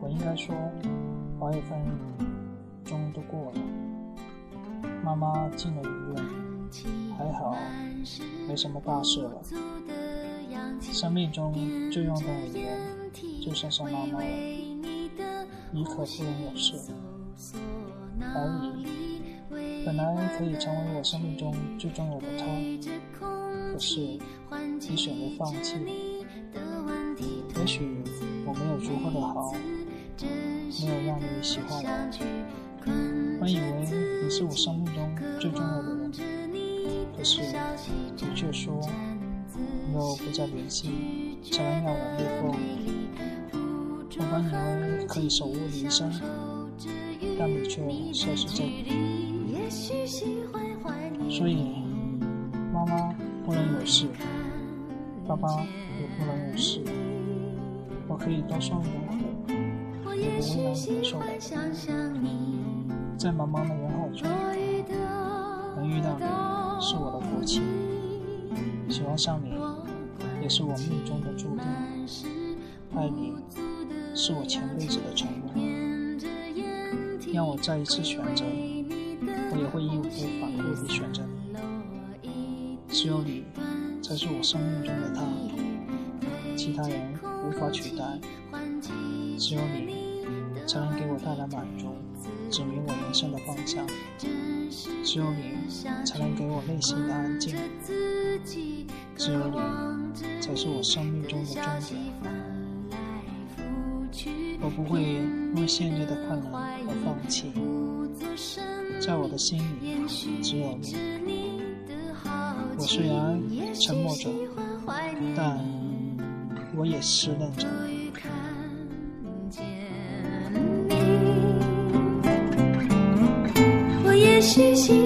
我应该说，八月份终于都过了。妈妈进了医院，还好，没什么大事了。生命中最重要的人，就剩下妈妈了。你可不能有事。而已。本来可以成为我生命中最重要的他，可是你选择放弃。也许我没有足够的好，没有让你喜欢我。本以为你是我生命中最重要的人，可是你却说，若不再联系，才能让我越过。我本以为可以守护你一生，但你却消失在。所以，妈妈不能有事，爸爸也不能有事。我可以多受一点苦，受累。在茫茫的人海中，能遇到你是我的福气，喜欢上你也是我命中的注定。爱你是我前辈子的承诺，让我再一次选择。我也会义无反顾地选择你，只有你才是我生命中的他，其他人无法取代。只有你才能给我带来满足，指明我人生的方向。只有你才能给我内心的安静。只有你才是我生命中的终点。我不会因为现在的困难而放弃。在我的心里，只有你。我虽然沉默着，但我也湿润着。我也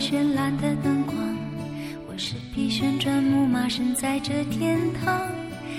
绚烂的灯光，我是匹旋转木马，身在这天堂，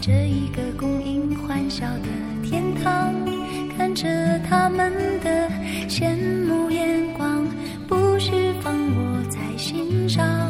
这一个供应欢笑的天堂，看着他们的羡慕眼光，不需放我在心上。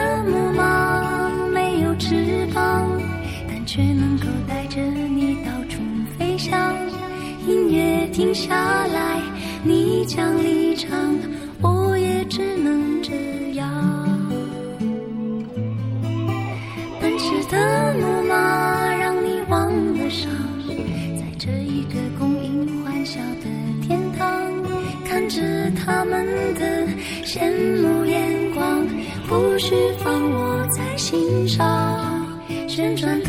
停下来，你将离场，我也只能这样。奔驰的木马让你忘了伤，在这一个供应欢笑的天堂，看着他们的羡慕眼光。不需放我在心上，旋转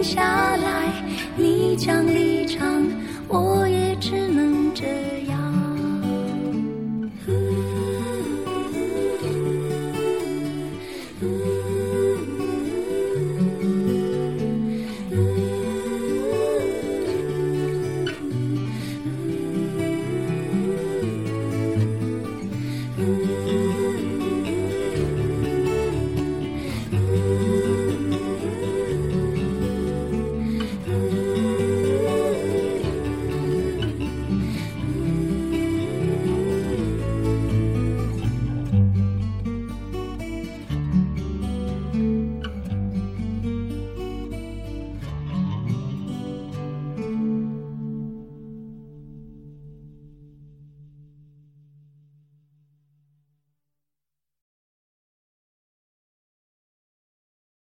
停下来，